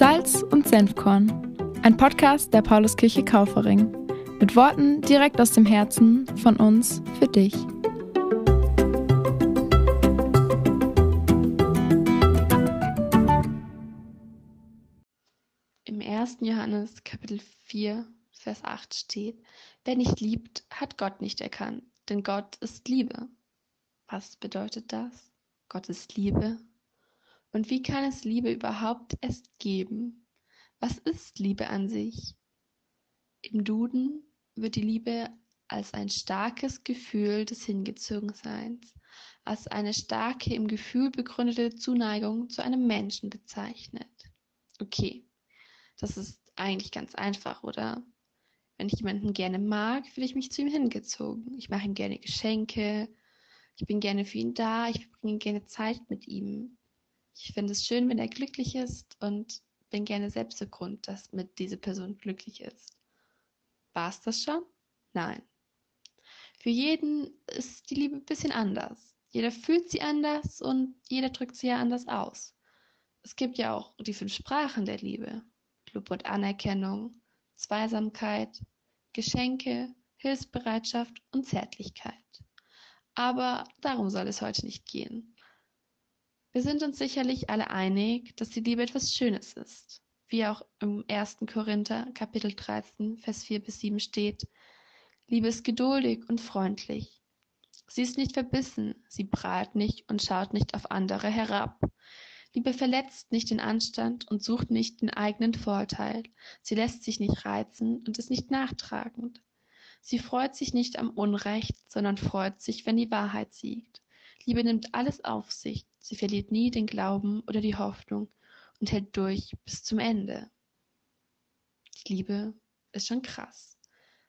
Salz und Senfkorn, ein Podcast der Pauluskirche Kaufering. Mit Worten direkt aus dem Herzen von uns für dich. Im 1. Johannes Kapitel 4, Vers 8 steht, wer nicht liebt, hat Gott nicht erkannt, denn Gott ist Liebe. Was bedeutet das? Gott ist Liebe. Und wie kann es Liebe überhaupt erst geben? Was ist Liebe an sich? Im Duden wird die Liebe als ein starkes Gefühl des Hingezogenseins, als eine starke im Gefühl begründete Zuneigung zu einem Menschen bezeichnet. Okay, das ist eigentlich ganz einfach, oder? Wenn ich jemanden gerne mag, fühle ich mich zu ihm hingezogen. Ich mache ihm gerne Geschenke, ich bin gerne für ihn da, ich verbringe gerne Zeit mit ihm. Ich finde es schön, wenn er glücklich ist und bin gerne selbst der Grund, dass mit dieser Person glücklich ist. War es das schon? Nein. Für jeden ist die Liebe ein bisschen anders. Jeder fühlt sie anders und jeder drückt sie ja anders aus. Es gibt ja auch die fünf Sprachen der Liebe. Lob und Anerkennung, Zweisamkeit, Geschenke, Hilfsbereitschaft und Zärtlichkeit. Aber darum soll es heute nicht gehen. Wir sind uns sicherlich alle einig, dass die Liebe etwas Schönes ist. Wie auch im 1. Korinther Kapitel 13, Vers 4 bis 7 steht, Liebe ist geduldig und freundlich. Sie ist nicht verbissen, sie prahlt nicht und schaut nicht auf andere herab. Liebe verletzt nicht den Anstand und sucht nicht den eigenen Vorteil. Sie lässt sich nicht reizen und ist nicht nachtragend. Sie freut sich nicht am Unrecht, sondern freut sich, wenn die Wahrheit siegt. Liebe nimmt alles auf sich, sie verliert nie den Glauben oder die Hoffnung und hält durch bis zum Ende. Die Liebe ist schon krass.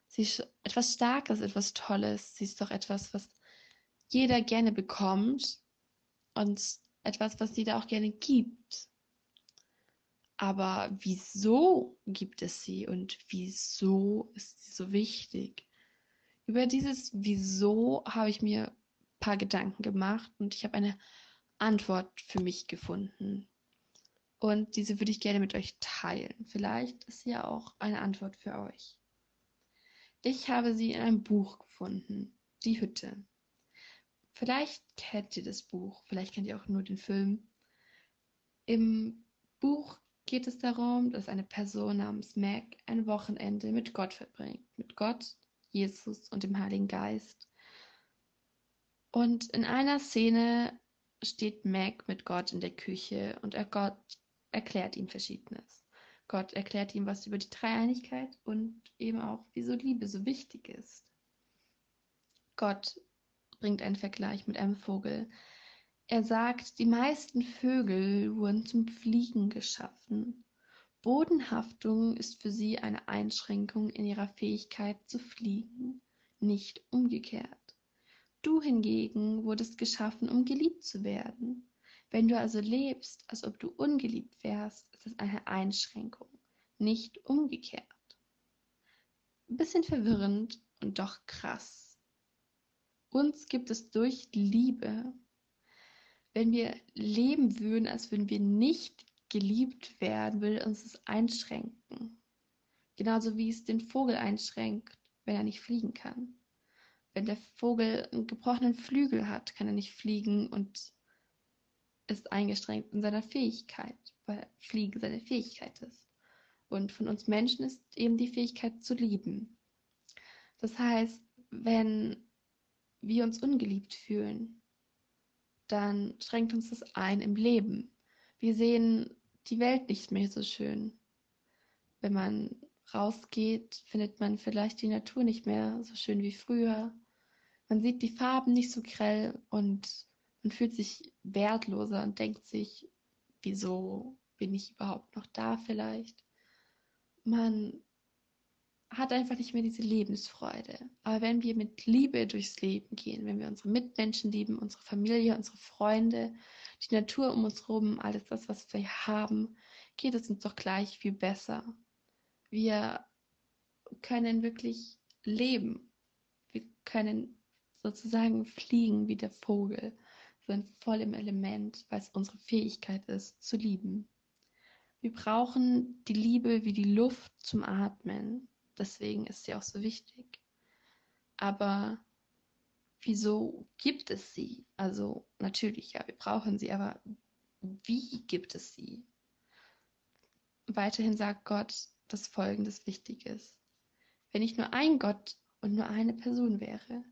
Sie ist etwas Starkes, etwas Tolles. Sie ist doch etwas, was jeder gerne bekommt und etwas, was jeder auch gerne gibt. Aber wieso gibt es sie und wieso ist sie so wichtig? Über dieses Wieso habe ich mir ein paar Gedanken gemacht und ich habe eine Antwort für mich gefunden. Und diese würde ich gerne mit euch teilen. Vielleicht ist sie ja auch eine Antwort für euch. Ich habe sie in einem Buch gefunden, Die Hütte. Vielleicht kennt ihr das Buch, vielleicht kennt ihr auch nur den Film. Im Buch geht es darum, dass eine Person namens Mac ein Wochenende mit Gott verbringt. Mit Gott, Jesus und dem Heiligen Geist. Und in einer Szene steht Mac mit Gott in der Küche und er Gott erklärt ihm Verschiedenes. Gott erklärt ihm was über die Dreieinigkeit und eben auch, wieso Liebe so wichtig ist. Gott bringt einen Vergleich mit einem Vogel, er sagt, die meisten Vögel wurden zum Fliegen geschaffen. Bodenhaftung ist für sie eine Einschränkung in ihrer Fähigkeit zu fliegen, nicht umgekehrt. Du hingegen wurdest geschaffen, um geliebt zu werden. Wenn du also lebst, als ob du ungeliebt wärst, ist es eine Einschränkung, nicht umgekehrt. Ein bisschen verwirrend und doch krass. Uns gibt es durch Liebe wenn wir leben würden, als würden wir nicht geliebt werden, würde uns das einschränken. Genauso wie es den Vogel einschränkt, wenn er nicht fliegen kann. Wenn der Vogel einen gebrochenen Flügel hat, kann er nicht fliegen und ist eingeschränkt in seiner Fähigkeit, weil Fliegen seine Fähigkeit ist. Und von uns Menschen ist eben die Fähigkeit zu lieben. Das heißt, wenn wir uns ungeliebt fühlen, dann schränkt uns das ein im Leben. Wir sehen die Welt nicht mehr so schön. Wenn man rausgeht, findet man vielleicht die Natur nicht mehr so schön wie früher. Man sieht die Farben nicht so grell und man fühlt sich wertloser und denkt sich, wieso bin ich überhaupt noch da vielleicht? Man hat einfach nicht mehr diese Lebensfreude. Aber wenn wir mit Liebe durchs Leben gehen, wenn wir unsere Mitmenschen lieben, unsere Familie, unsere Freunde, die Natur um uns herum, alles das, was wir haben, geht es uns doch gleich viel besser. Wir können wirklich leben. Wir können sozusagen fliegen wie der Vogel, sind voll im Element, weil es unsere Fähigkeit ist, zu lieben. Wir brauchen die Liebe wie die Luft zum Atmen. Deswegen ist sie auch so wichtig. Aber wieso gibt es sie? Also natürlich, ja, wir brauchen sie, aber wie gibt es sie? Weiterhin sagt Gott, dass Folgendes wichtig ist. Wenn ich nur ein Gott und nur eine Person wäre,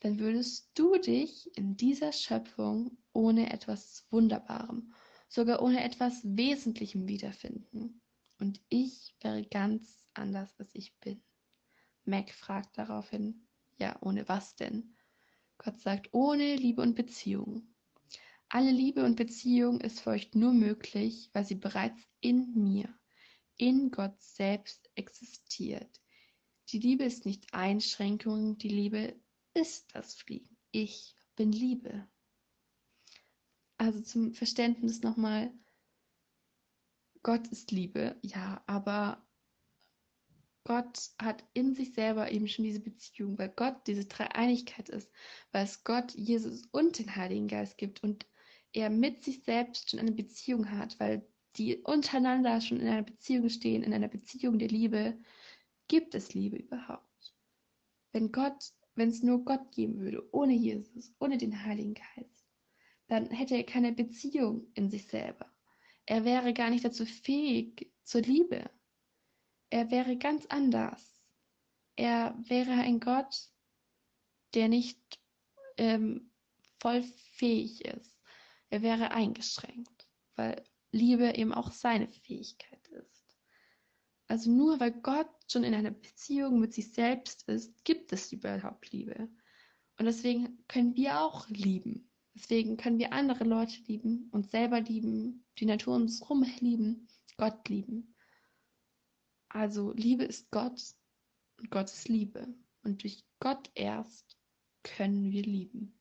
dann würdest du dich in dieser Schöpfung ohne etwas Wunderbarem, sogar ohne etwas Wesentlichem wiederfinden. Und ich wäre ganz anders, als ich bin. Mac fragt daraufhin, ja, ohne was denn? Gott sagt, ohne Liebe und Beziehung. Alle Liebe und Beziehung ist für euch nur möglich, weil sie bereits in mir, in Gott selbst existiert. Die Liebe ist nicht Einschränkung, die Liebe ist das Fliegen. Ich bin Liebe. Also zum Verständnis nochmal, Gott ist Liebe, ja, aber Gott hat in sich selber eben schon diese Beziehung, weil Gott diese Dreieinigkeit ist, weil es Gott, Jesus und den Heiligen Geist gibt und er mit sich selbst schon eine Beziehung hat, weil die untereinander schon in einer Beziehung stehen, in einer Beziehung der Liebe, gibt es Liebe überhaupt. Wenn Gott wenn es nur Gott geben würde, ohne Jesus, ohne den Heiligen Geist, dann hätte er keine Beziehung in sich selber. Er wäre gar nicht dazu fähig zur Liebe. Er wäre ganz anders. Er wäre ein Gott, der nicht ähm, voll fähig ist. Er wäre eingeschränkt, weil Liebe eben auch seine Fähigkeit. Also nur weil Gott schon in einer Beziehung mit sich selbst ist, gibt es überhaupt Liebe. Und deswegen können wir auch lieben. Deswegen können wir andere Leute lieben, uns selber lieben, die Natur um uns herum lieben, Gott lieben. Also Liebe ist Gott und Gott ist Liebe. Und durch Gott erst können wir lieben.